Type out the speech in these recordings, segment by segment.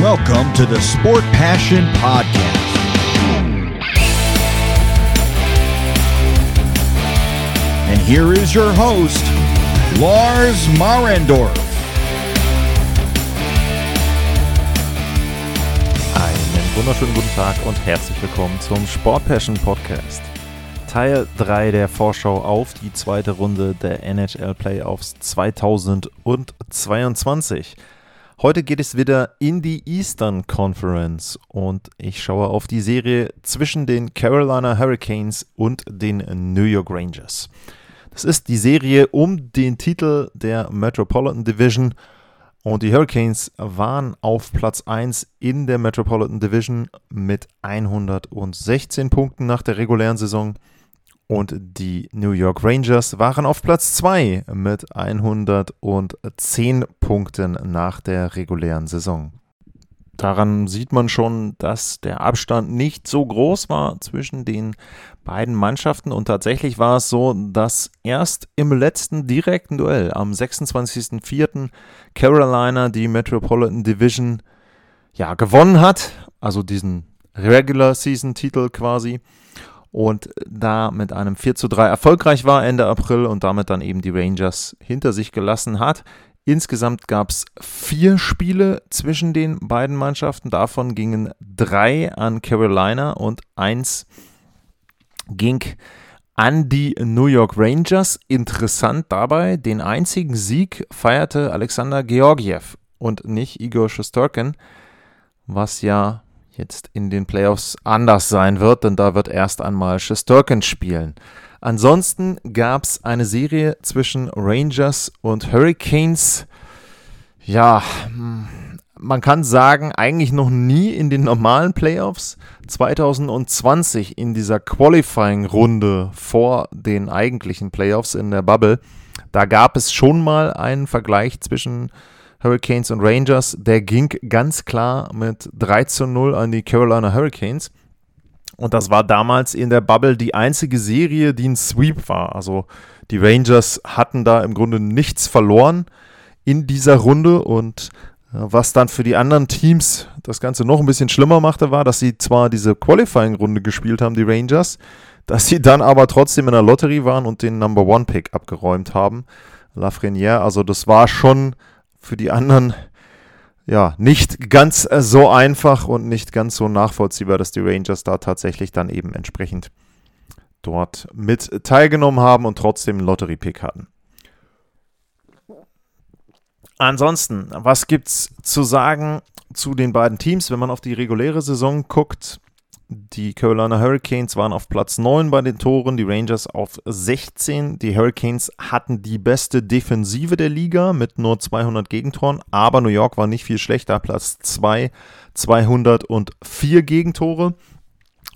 Welcome to the Sport Passion Podcast. And here is your host, Lars Marendorf. Einen wunderschönen guten Tag und herzlich willkommen zum Sport Passion Podcast. Teil 3 der Vorschau auf die zweite Runde der NHL Playoffs 2022. Heute geht es wieder in die Eastern Conference und ich schaue auf die Serie zwischen den Carolina Hurricanes und den New York Rangers. Das ist die Serie um den Titel der Metropolitan Division und die Hurricanes waren auf Platz 1 in der Metropolitan Division mit 116 Punkten nach der regulären Saison und die New York Rangers waren auf Platz 2 mit 110 Punkten nach der regulären Saison. Daran sieht man schon, dass der Abstand nicht so groß war zwischen den beiden Mannschaften und tatsächlich war es so, dass erst im letzten direkten Duell am 26.04. Carolina die Metropolitan Division ja gewonnen hat, also diesen Regular Season Titel quasi und da mit einem 4 zu 3 erfolgreich war Ende April und damit dann eben die Rangers hinter sich gelassen hat. Insgesamt gab es vier Spiele zwischen den beiden Mannschaften. Davon gingen drei an Carolina und eins ging an die New York Rangers. Interessant dabei, den einzigen Sieg feierte Alexander Georgiev und nicht Igor Shostorkin, was ja jetzt in den Playoffs anders sein wird, denn da wird erst einmal Shesterkin spielen. Ansonsten gab es eine Serie zwischen Rangers und Hurricanes. Ja, man kann sagen, eigentlich noch nie in den normalen Playoffs. 2020 in dieser Qualifying-Runde vor den eigentlichen Playoffs in der Bubble. Da gab es schon mal einen Vergleich zwischen Hurricanes und Rangers, der ging ganz klar mit 3 zu 0 an die Carolina Hurricanes. Und das war damals in der Bubble die einzige Serie, die ein Sweep war. Also die Rangers hatten da im Grunde nichts verloren in dieser Runde und äh, was dann für die anderen Teams das Ganze noch ein bisschen schlimmer machte, war, dass sie zwar diese Qualifying-Runde gespielt haben, die Rangers, dass sie dann aber trotzdem in der Lotterie waren und den Number One Pick abgeräumt haben. Lafreniere, also das war schon für die anderen ja nicht ganz äh, so einfach und nicht ganz so nachvollziehbar, dass die Rangers da tatsächlich dann eben entsprechend dort mit teilgenommen haben und trotzdem einen Lottery-Pick hatten. Ansonsten, was gibt's zu sagen zu den beiden Teams, wenn man auf die reguläre Saison guckt? Die Carolina Hurricanes waren auf Platz 9 bei den Toren, die Rangers auf 16. Die Hurricanes hatten die beste Defensive der Liga mit nur 200 Gegentoren, aber New York war nicht viel schlechter, Platz 2, 204 Gegentore.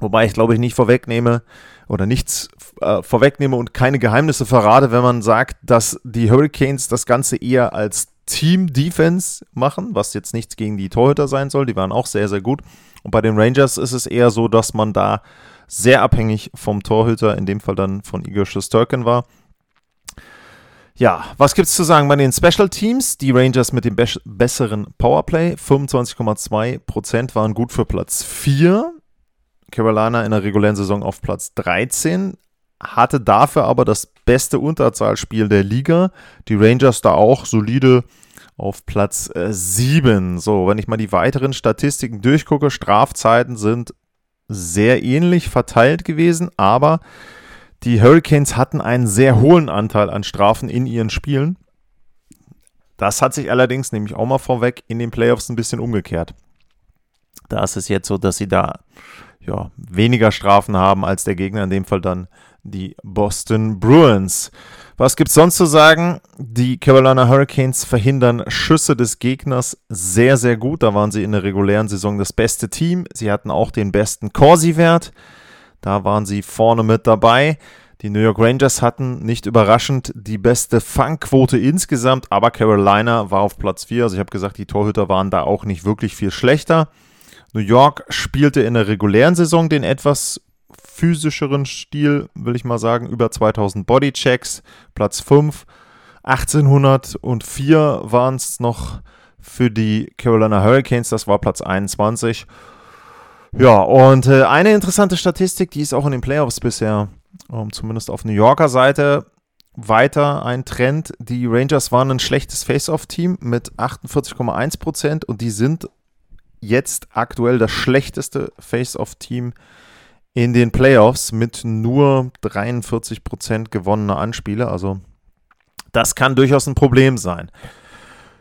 Wobei ich glaube ich nicht vorwegnehme oder nichts äh, vorwegnehme und keine Geheimnisse verrate, wenn man sagt, dass die Hurricanes das Ganze eher als Team-Defense machen, was jetzt nichts gegen die Torhüter sein soll. Die waren auch sehr, sehr gut. Und bei den Rangers ist es eher so, dass man da sehr abhängig vom Torhüter, in dem Fall dann von Igor Shesterkin war. Ja, was gibt es zu sagen bei den Special Teams? Die Rangers mit dem be besseren Powerplay, 25,2% waren gut für Platz 4. Carolina in der regulären Saison auf Platz 13, hatte dafür aber das beste Unterzahlspiel der Liga. Die Rangers da auch solide auf Platz äh, 7. So, wenn ich mal die weiteren Statistiken durchgucke, Strafzeiten sind sehr ähnlich verteilt gewesen, aber die Hurricanes hatten einen sehr hohen Anteil an Strafen in ihren Spielen. Das hat sich allerdings, nämlich auch mal vorweg, in den Playoffs ein bisschen umgekehrt. Da ist es jetzt so, dass sie da ja, weniger Strafen haben als der Gegner, in dem Fall dann die Boston Bruins. Was gibt es sonst zu sagen? Die Carolina Hurricanes verhindern Schüsse des Gegners sehr, sehr gut. Da waren sie in der regulären Saison das beste Team. Sie hatten auch den besten Corsi-Wert. Da waren sie vorne mit dabei. Die New York Rangers hatten nicht überraschend die beste Fangquote insgesamt, aber Carolina war auf Platz 4. Also ich habe gesagt, die Torhüter waren da auch nicht wirklich viel schlechter. New York spielte in der regulären Saison den etwas physischeren Stil, will ich mal sagen, über 2000 Bodychecks, Platz 5. 1804 waren es noch für die Carolina Hurricanes. Das war Platz 21. Ja, und äh, eine interessante Statistik, die ist auch in den Playoffs bisher, ähm, zumindest auf New Yorker Seite, weiter ein Trend. Die Rangers waren ein schlechtes Face-Off-Team mit 48,1% und die sind jetzt aktuell das schlechteste Face-Off-Team in den Playoffs mit nur 43% gewonnener Anspiele. Also das kann durchaus ein Problem sein.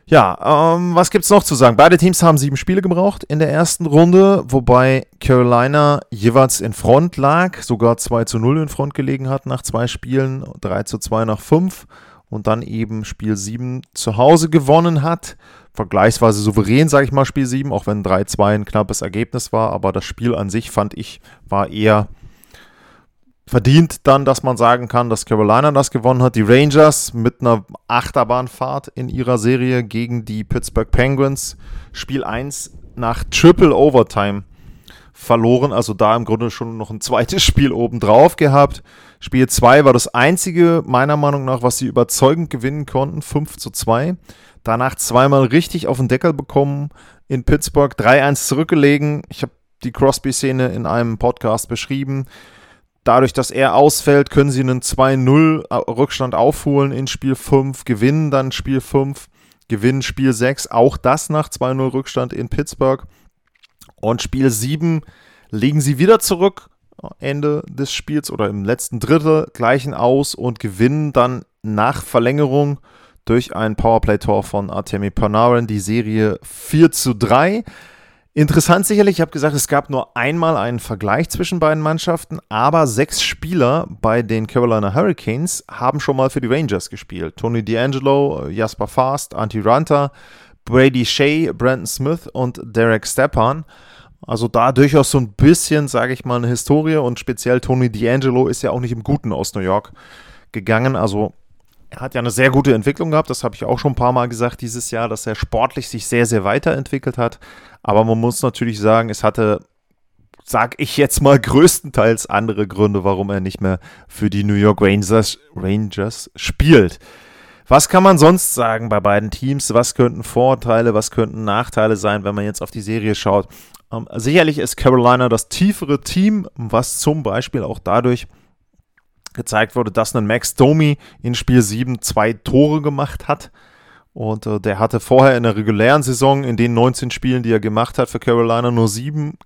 Ja, ähm, was es noch zu sagen? Beide Teams haben sieben Spiele gebraucht in der ersten Runde, wobei Carolina jeweils in Front lag, sogar 2 zu 0 in Front gelegen hat nach zwei Spielen, 3 zu 2 nach 5 und dann eben Spiel 7 zu Hause gewonnen hat. Vergleichsweise souverän, sage ich mal, Spiel 7, auch wenn 3-2 ein knappes Ergebnis war, aber das Spiel an sich fand ich war eher verdient dann, dass man sagen kann, dass Carolina das gewonnen hat. Die Rangers mit einer Achterbahnfahrt in ihrer Serie gegen die Pittsburgh Penguins. Spiel 1 nach Triple Overtime verloren, also da im Grunde schon noch ein zweites Spiel obendrauf gehabt. Spiel 2 war das einzige, meiner Meinung nach, was sie überzeugend gewinnen konnten, 5 zu 2. Danach zweimal richtig auf den Deckel bekommen in Pittsburgh, 3-1 zurückgelegen. Ich habe die Crosby-Szene in einem Podcast beschrieben. Dadurch, dass er ausfällt, können sie einen 2-0 Rückstand aufholen in Spiel 5, gewinnen dann Spiel 5, gewinnen Spiel 6, auch das nach 2-0 Rückstand in Pittsburgh. Und Spiel 7 legen sie wieder zurück, Ende des Spiels oder im letzten Drittel gleichen aus und gewinnen dann nach Verlängerung durch ein Powerplay-Tor von Artemi Panarin die Serie 4 zu 3. Interessant sicherlich, ich habe gesagt, es gab nur einmal einen Vergleich zwischen beiden Mannschaften, aber sechs Spieler bei den Carolina Hurricanes haben schon mal für die Rangers gespielt. Tony D'Angelo, Jasper Fast, Antti Ranta, Brady Shea, Brandon Smith und Derek Stepan. Also da durchaus so ein bisschen, sage ich mal, eine Historie und speziell Tony D'Angelo ist ja auch nicht im Guten aus New York gegangen. Also er hat ja eine sehr gute Entwicklung gehabt, das habe ich auch schon ein paar Mal gesagt dieses Jahr, dass er sportlich sich sehr, sehr weiterentwickelt hat. Aber man muss natürlich sagen, es hatte, sag ich jetzt mal, größtenteils andere Gründe, warum er nicht mehr für die New York Rangers, Rangers spielt. Was kann man sonst sagen bei beiden Teams? Was könnten Vorteile, was könnten Nachteile sein, wenn man jetzt auf die Serie schaut? Ähm, sicherlich ist Carolina das tiefere Team, was zum Beispiel auch dadurch gezeigt wurde, dass ein Max Domi in Spiel 7 zwei Tore gemacht hat. Und äh, der hatte vorher in der regulären Saison in den 19 Spielen, die er gemacht hat für Carolina, nur sieben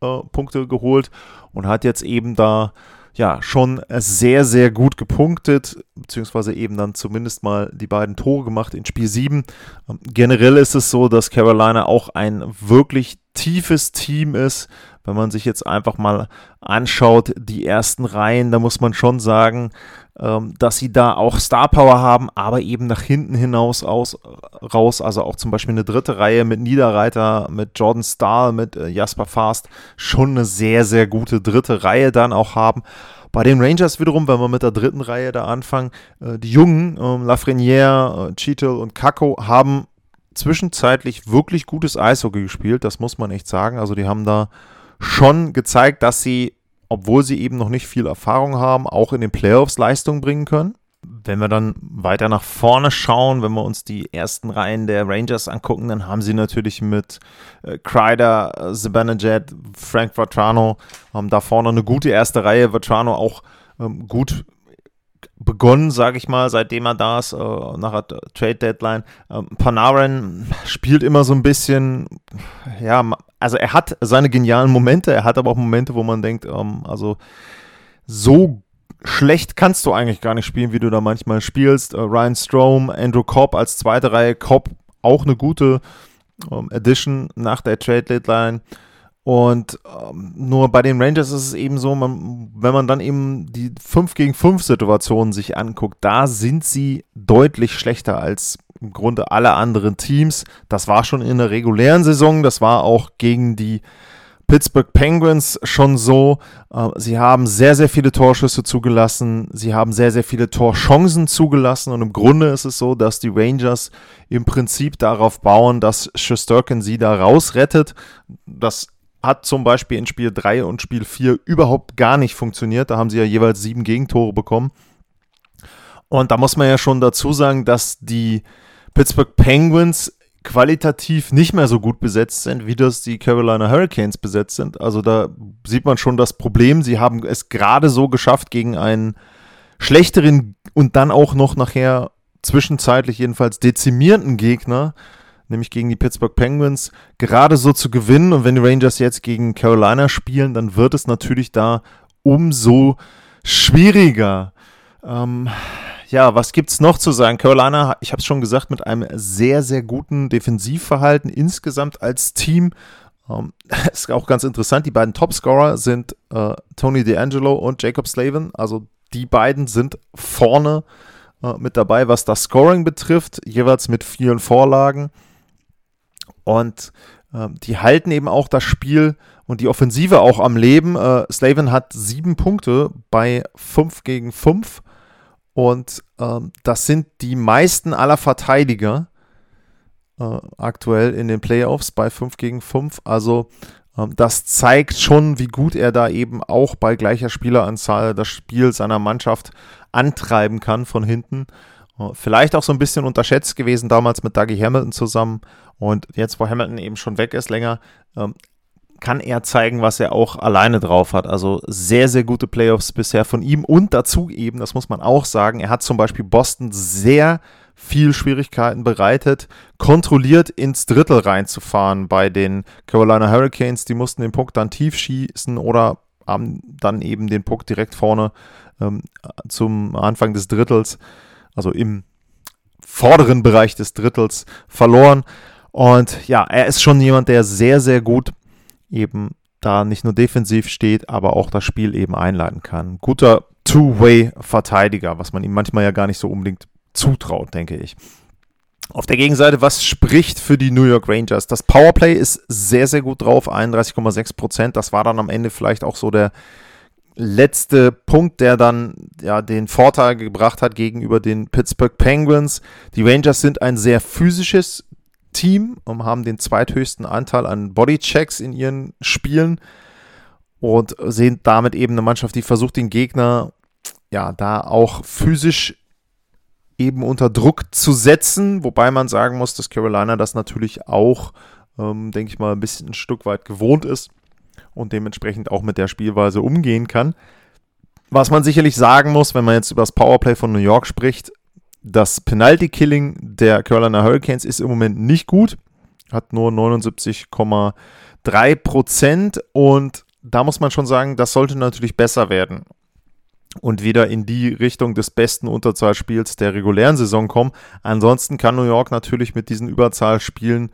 äh, Punkte geholt und hat jetzt eben da ja schon sehr, sehr gut gepunktet, beziehungsweise eben dann zumindest mal die beiden Tore gemacht in Spiel 7. Ähm, generell ist es so, dass Carolina auch ein wirklich tiefes Team ist, wenn man sich jetzt einfach mal anschaut, die ersten Reihen, da muss man schon sagen, ähm, dass sie da auch Star Power haben, aber eben nach hinten hinaus aus, raus, also auch zum Beispiel eine dritte Reihe mit Niederreiter, mit Jordan Stahl, mit äh, Jasper Fast, schon eine sehr, sehr gute dritte Reihe dann auch haben. Bei den Rangers wiederum, wenn wir mit der dritten Reihe da anfangen, äh, die Jungen, äh, Lafreniere, äh, Cheetle und Kako haben zwischenzeitlich wirklich gutes Eishockey gespielt, das muss man echt sagen. Also die haben da schon gezeigt, dass sie, obwohl sie eben noch nicht viel Erfahrung haben, auch in den Playoffs Leistung bringen können. Wenn wir dann weiter nach vorne schauen, wenn wir uns die ersten Reihen der Rangers angucken, dann haben sie natürlich mit äh, Kreider, äh, Zibanejad, Frank Vatrano, haben da vorne eine gute erste Reihe. Vatrano auch ähm, gut begonnen, sage ich mal, seitdem er da ist, äh, nach der Trade Deadline. Ähm, Panarin spielt immer so ein bisschen, ja, also er hat seine genialen Momente, er hat aber auch Momente, wo man denkt, ähm, also so schlecht kannst du eigentlich gar nicht spielen, wie du da manchmal spielst. Äh, Ryan Strom, Andrew Cobb als zweite Reihe, Cobb auch eine gute ähm, Addition nach der Trade Deadline. Und ähm, nur bei den Rangers ist es eben so, man, wenn man dann eben die 5 gegen 5 Situationen sich anguckt, da sind sie deutlich schlechter als im Grunde alle anderen Teams. Das war schon in der regulären Saison, das war auch gegen die Pittsburgh Penguins schon so. Äh, sie haben sehr, sehr viele Torschüsse zugelassen. Sie haben sehr, sehr viele Torchancen zugelassen. Und im Grunde ist es so, dass die Rangers im Prinzip darauf bauen, dass Shesterkin sie da rausrettet. Das hat zum Beispiel in Spiel 3 und Spiel 4 überhaupt gar nicht funktioniert. Da haben sie ja jeweils sieben Gegentore bekommen. Und da muss man ja schon dazu sagen, dass die Pittsburgh Penguins qualitativ nicht mehr so gut besetzt sind, wie das die Carolina Hurricanes besetzt sind. Also da sieht man schon das Problem. Sie haben es gerade so geschafft, gegen einen schlechteren und dann auch noch nachher zwischenzeitlich jedenfalls dezimierenden Gegner, nämlich gegen die Pittsburgh Penguins, gerade so zu gewinnen. Und wenn die Rangers jetzt gegen Carolina spielen, dann wird es natürlich da umso schwieriger. Ähm, ja, was gibt es noch zu sagen? Carolina, ich habe es schon gesagt, mit einem sehr, sehr guten Defensivverhalten insgesamt als Team. Ähm, ist auch ganz interessant. Die beiden Topscorer sind äh, Tony DeAngelo und Jacob Slavin. Also die beiden sind vorne äh, mit dabei, was das Scoring betrifft, jeweils mit vielen Vorlagen. Und äh, die halten eben auch das Spiel und die Offensive auch am Leben. Äh, Slavin hat sieben Punkte bei 5 gegen 5 und ähm, das sind die meisten aller Verteidiger äh, aktuell in den Playoffs bei 5 gegen 5. Also ähm, das zeigt schon, wie gut er da eben auch bei gleicher Spieleranzahl das Spiel seiner Mannschaft antreiben kann von hinten. Äh, vielleicht auch so ein bisschen unterschätzt gewesen damals mit Dougie Hamilton zusammen. Und jetzt, wo Hamilton eben schon weg ist länger, ähm, kann er zeigen, was er auch alleine drauf hat. Also sehr, sehr gute Playoffs bisher von ihm. Und dazu eben, das muss man auch sagen, er hat zum Beispiel Boston sehr viel Schwierigkeiten bereitet, kontrolliert ins Drittel reinzufahren bei den Carolina Hurricanes. Die mussten den Puck dann tief schießen oder haben dann eben den Puck direkt vorne ähm, zum Anfang des Drittels, also im vorderen Bereich des Drittels verloren. Und ja, er ist schon jemand, der sehr, sehr gut eben da nicht nur defensiv steht, aber auch das Spiel eben einleiten kann. Guter Two-Way-Verteidiger, was man ihm manchmal ja gar nicht so unbedingt zutraut, denke ich. Auf der Gegenseite, was spricht für die New York Rangers? Das Powerplay ist sehr, sehr gut drauf, 31,6 Prozent. Das war dann am Ende vielleicht auch so der letzte Punkt, der dann ja den Vorteil gebracht hat gegenüber den Pittsburgh Penguins. Die Rangers sind ein sehr physisches Team und haben den zweithöchsten Anteil an Bodychecks in ihren Spielen und sehen damit eben eine Mannschaft, die versucht, den Gegner ja da auch physisch eben unter Druck zu setzen, wobei man sagen muss, dass Carolina das natürlich auch, ähm, denke ich mal, ein bisschen ein Stück weit gewohnt ist und dementsprechend auch mit der Spielweise umgehen kann. Was man sicherlich sagen muss, wenn man jetzt über das Powerplay von New York spricht, das Penalty-Killing der Carolina Hurricanes ist im Moment nicht gut, hat nur 79,3 Prozent und da muss man schon sagen, das sollte natürlich besser werden und wieder in die Richtung des besten Unterzahlspiels der regulären Saison kommen. Ansonsten kann New York natürlich mit diesen Überzahlspielen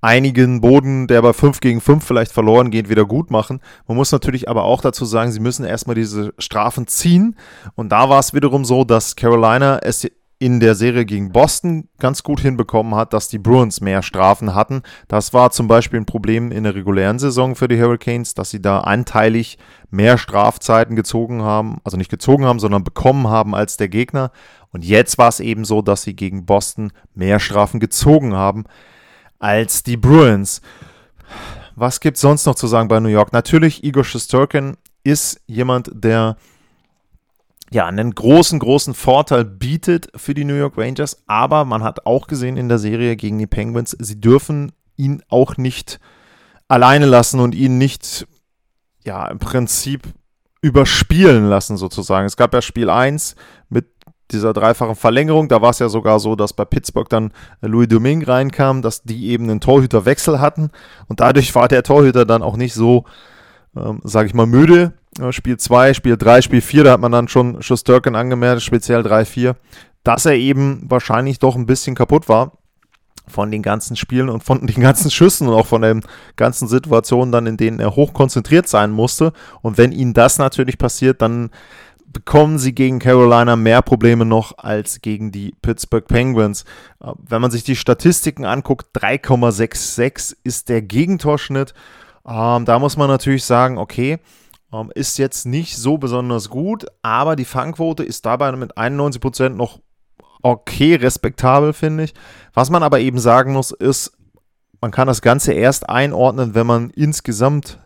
einigen Boden, der bei 5 gegen 5 vielleicht verloren geht, wieder gut machen. Man muss natürlich aber auch dazu sagen, sie müssen erstmal diese Strafen ziehen. Und da war es wiederum so, dass Carolina es in der Serie gegen Boston ganz gut hinbekommen hat, dass die Bruins mehr Strafen hatten. Das war zum Beispiel ein Problem in der regulären Saison für die Hurricanes, dass sie da anteilig mehr Strafzeiten gezogen haben, also nicht gezogen haben, sondern bekommen haben als der Gegner. Und jetzt war es eben so, dass sie gegen Boston mehr Strafen gezogen haben als die Bruins. Was gibt es sonst noch zu sagen bei New York? Natürlich, Igor Shesterkin ist jemand, der ja, einen großen, großen Vorteil bietet für die New York Rangers. Aber man hat auch gesehen in der Serie gegen die Penguins, sie dürfen ihn auch nicht alleine lassen und ihn nicht, ja, im Prinzip überspielen lassen sozusagen. Es gab ja Spiel 1 mit dieser dreifachen Verlängerung. Da war es ja sogar so, dass bei Pittsburgh dann Louis Domingue reinkam, dass die eben einen Torhüterwechsel hatten. Und dadurch war der Torhüter dann auch nicht so, ähm, sage ich mal, müde Spiel 2, Spiel 3, Spiel 4, da hat man dann schon Schusterken angemeldet, speziell 3, 4, dass er eben wahrscheinlich doch ein bisschen kaputt war von den ganzen Spielen und von den ganzen Schüssen und auch von den ganzen Situationen dann, in denen er hoch konzentriert sein musste. Und wenn ihnen das natürlich passiert, dann bekommen sie gegen Carolina mehr Probleme noch als gegen die Pittsburgh Penguins. Äh, wenn man sich die Statistiken anguckt, 3,66 ist der Gegentorschnitt. Ähm, da muss man natürlich sagen, okay, ähm, ist jetzt nicht so besonders gut, aber die Fangquote ist dabei mit 91% noch okay, respektabel, finde ich. Was man aber eben sagen muss, ist, man kann das Ganze erst einordnen, wenn man insgesamt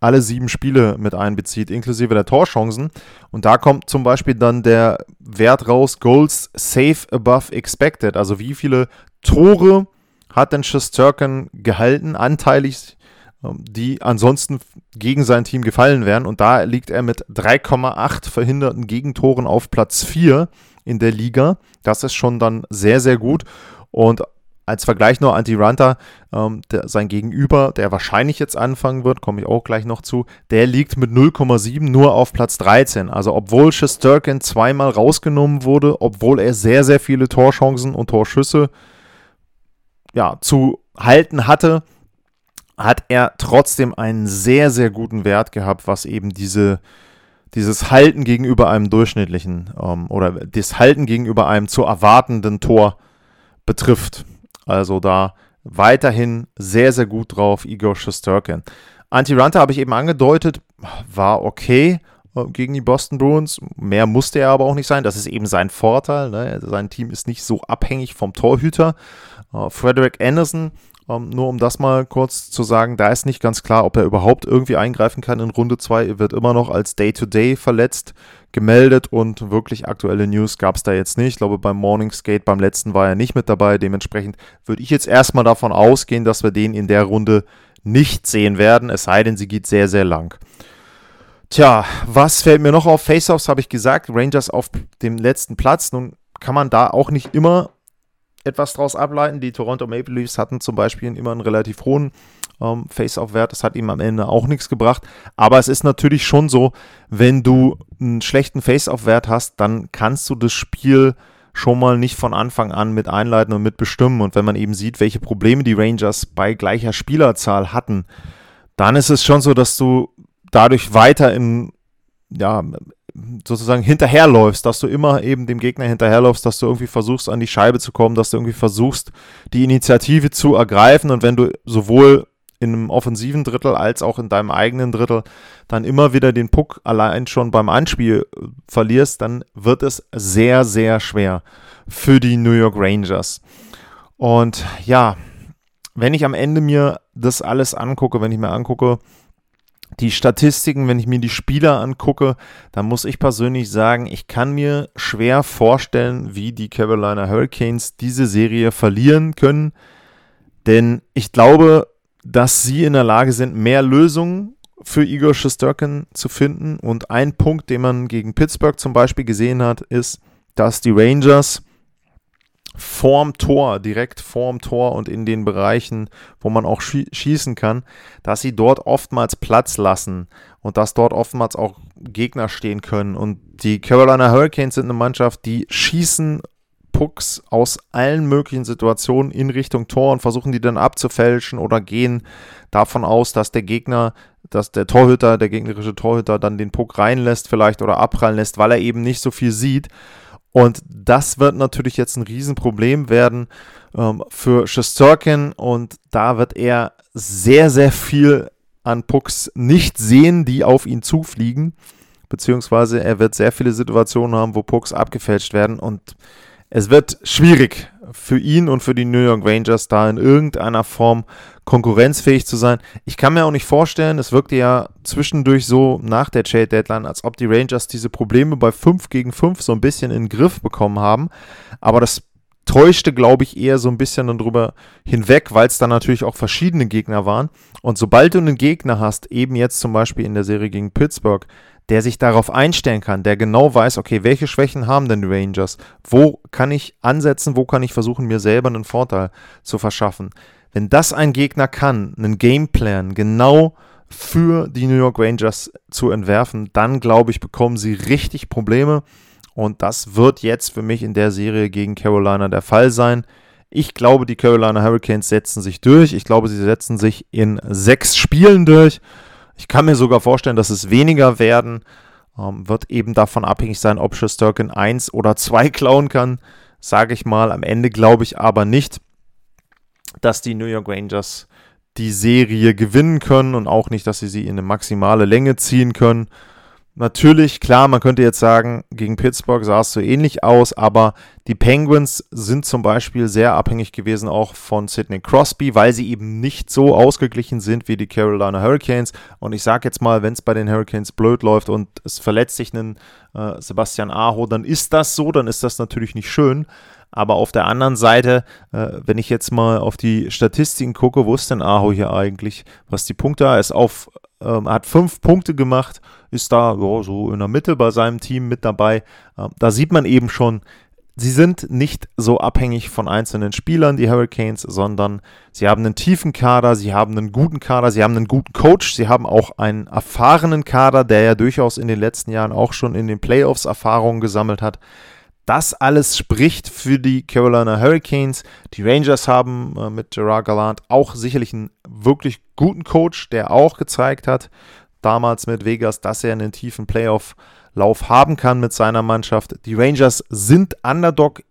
alle sieben Spiele mit einbezieht, inklusive der Torchancen. Und da kommt zum Beispiel dann der Wert raus, Goals safe above expected. Also wie viele Tore hat den Schusterken gehalten, anteilig, die ansonsten gegen sein Team gefallen wären. Und da liegt er mit 3,8 verhinderten Gegentoren auf Platz 4 in der Liga. Das ist schon dann sehr, sehr gut. Und als Vergleich nur Anti-Ranta, ähm, sein Gegenüber, der wahrscheinlich jetzt anfangen wird, komme ich auch gleich noch zu, der liegt mit 0,7 nur auf Platz 13. Also obwohl Shesterkin zweimal rausgenommen wurde, obwohl er sehr, sehr viele Torchancen und Torschüsse ja, zu halten hatte, hat er trotzdem einen sehr, sehr guten Wert gehabt, was eben diese, dieses Halten gegenüber einem durchschnittlichen ähm, oder das Halten gegenüber einem zu erwartenden Tor betrifft. Also da weiterhin sehr, sehr gut drauf, Igor Shesterkin. Anti-Runter habe ich eben angedeutet, war okay äh, gegen die Boston Bruins. Mehr musste er aber auch nicht sein. Das ist eben sein Vorteil. Ne? Sein Team ist nicht so abhängig vom Torhüter. Uh, Frederick Anderson ähm, nur um das mal kurz zu sagen, da ist nicht ganz klar, ob er überhaupt irgendwie eingreifen kann in Runde 2. Er wird immer noch als Day-to-Day -Day verletzt gemeldet und wirklich aktuelle News gab es da jetzt nicht. Ich glaube, beim Morning Skate, beim letzten war er nicht mit dabei. Dementsprechend würde ich jetzt erstmal davon ausgehen, dass wir den in der Runde nicht sehen werden, es sei denn, sie geht sehr, sehr lang. Tja, was fällt mir noch auf? Face-Offs habe ich gesagt, Rangers auf dem letzten Platz. Nun kann man da auch nicht immer etwas daraus ableiten. Die Toronto Maple Leafs hatten zum Beispiel immer einen relativ hohen ähm, Face-Off-Wert. Das hat ihm am Ende auch nichts gebracht. Aber es ist natürlich schon so, wenn du einen schlechten Face-Off-Wert hast, dann kannst du das Spiel schon mal nicht von Anfang an mit einleiten und mit bestimmen. Und wenn man eben sieht, welche Probleme die Rangers bei gleicher Spielerzahl hatten, dann ist es schon so, dass du dadurch weiter in ja, sozusagen hinterherläufst, dass du immer eben dem Gegner hinterherläufst, dass du irgendwie versuchst, an die Scheibe zu kommen, dass du irgendwie versuchst, die Initiative zu ergreifen und wenn du sowohl in einem offensiven Drittel als auch in deinem eigenen Drittel dann immer wieder den Puck allein schon beim Anspiel äh, verlierst, dann wird es sehr, sehr schwer für die New York Rangers. Und ja, wenn ich am Ende mir das alles angucke, wenn ich mir angucke, die Statistiken, wenn ich mir die Spieler angucke, dann muss ich persönlich sagen, ich kann mir schwer vorstellen, wie die Carolina Hurricanes diese Serie verlieren können. Denn ich glaube, dass sie in der Lage sind, mehr Lösungen für Igor Shesterkin zu finden. Und ein Punkt, den man gegen Pittsburgh zum Beispiel gesehen hat, ist, dass die Rangers vorm Tor, direkt vorm Tor und in den Bereichen, wo man auch schießen kann, dass sie dort oftmals Platz lassen und dass dort oftmals auch Gegner stehen können. Und die Carolina Hurricanes sind eine Mannschaft, die schießen Pucks aus allen möglichen Situationen in Richtung Tor und versuchen die dann abzufälschen oder gehen davon aus, dass der Gegner, dass der Torhüter, der gegnerische Torhüter dann den Puck reinlässt vielleicht oder abprallen lässt, weil er eben nicht so viel sieht. Und das wird natürlich jetzt ein Riesenproblem werden ähm, für Shesterkin und da wird er sehr, sehr viel an Pucks nicht sehen, die auf ihn zufliegen, beziehungsweise er wird sehr viele Situationen haben, wo Pucks abgefälscht werden. Und es wird schwierig für ihn und für die New York Rangers da in irgendeiner Form konkurrenzfähig zu sein. Ich kann mir auch nicht vorstellen, es wirkte ja zwischendurch so nach der Trade Deadline, als ob die Rangers diese Probleme bei 5 gegen 5 so ein bisschen in den Griff bekommen haben. Aber das täuschte, glaube ich, eher so ein bisschen darüber hinweg, weil es dann natürlich auch verschiedene Gegner waren. Und sobald du einen Gegner hast, eben jetzt zum Beispiel in der Serie gegen Pittsburgh, der sich darauf einstellen kann, der genau weiß, okay, welche Schwächen haben denn die Rangers? Wo kann ich ansetzen, wo kann ich versuchen, mir selber einen Vorteil zu verschaffen? Wenn das ein Gegner kann, einen Gameplan genau für die New York Rangers zu entwerfen, dann glaube ich, bekommen sie richtig Probleme. Und das wird jetzt für mich in der Serie gegen Carolina der Fall sein. Ich glaube, die Carolina Hurricanes setzen sich durch. Ich glaube, sie setzen sich in sechs Spielen durch. Ich kann mir sogar vorstellen, dass es weniger werden. Ähm, wird eben davon abhängig sein, ob Shesterkin 1 oder 2 klauen kann, sage ich mal. Am Ende glaube ich aber nicht, dass die New York Rangers die Serie gewinnen können und auch nicht, dass sie sie in eine maximale Länge ziehen können. Natürlich, klar, man könnte jetzt sagen, gegen Pittsburgh sah es so ähnlich aus, aber die Penguins sind zum Beispiel sehr abhängig gewesen auch von Sidney Crosby, weil sie eben nicht so ausgeglichen sind wie die Carolina Hurricanes. Und ich sage jetzt mal, wenn es bei den Hurricanes blöd läuft und es verletzt sich einen äh, Sebastian Aho, dann ist das so, dann ist das natürlich nicht schön. Aber auf der anderen Seite, äh, wenn ich jetzt mal auf die Statistiken gucke, wo ist denn Aho hier eigentlich? Was die Punkte, ist auf, ähm, hat fünf Punkte gemacht, ist da jo, so in der Mitte bei seinem Team mit dabei. Ähm, da sieht man eben schon, sie sind nicht so abhängig von einzelnen Spielern, die Hurricanes, sondern sie haben einen tiefen Kader, sie haben einen guten Kader, sie haben einen guten Coach, sie haben auch einen erfahrenen Kader, der ja durchaus in den letzten Jahren auch schon in den Playoffs Erfahrungen gesammelt hat. Das alles spricht für die Carolina Hurricanes. Die Rangers haben äh, mit Gerard Gallant auch sicherlich einen wirklich guten Coach, der auch gezeigt hat, damals mit Vegas, dass er einen tiefen Playoff-Lauf haben kann mit seiner Mannschaft. Die Rangers sind Underdog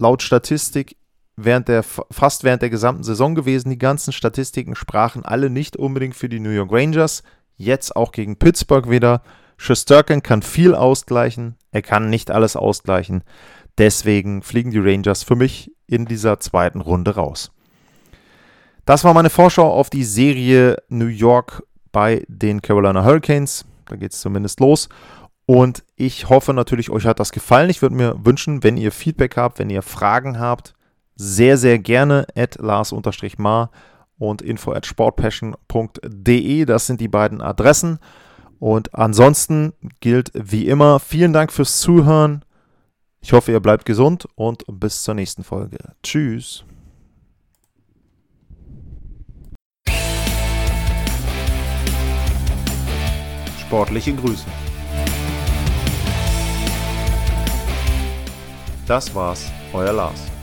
laut Statistik während der, fast während der gesamten Saison gewesen. Die ganzen Statistiken sprachen alle nicht unbedingt für die New York Rangers. Jetzt auch gegen Pittsburgh wieder. Schusterkin kann viel ausgleichen, er kann nicht alles ausgleichen. Deswegen fliegen die Rangers für mich in dieser zweiten Runde raus. Das war meine Vorschau auf die Serie New York bei den Carolina Hurricanes. Da geht es zumindest los. Und ich hoffe natürlich, euch hat das gefallen. Ich würde mir wünschen, wenn ihr Feedback habt, wenn ihr Fragen habt, sehr, sehr gerne at lars-mar und info at sportpassion.de. Das sind die beiden Adressen. Und ansonsten gilt wie immer, vielen Dank fürs Zuhören. Ich hoffe, ihr bleibt gesund und bis zur nächsten Folge. Tschüss. Sportliche Grüße. Das war's, euer Lars.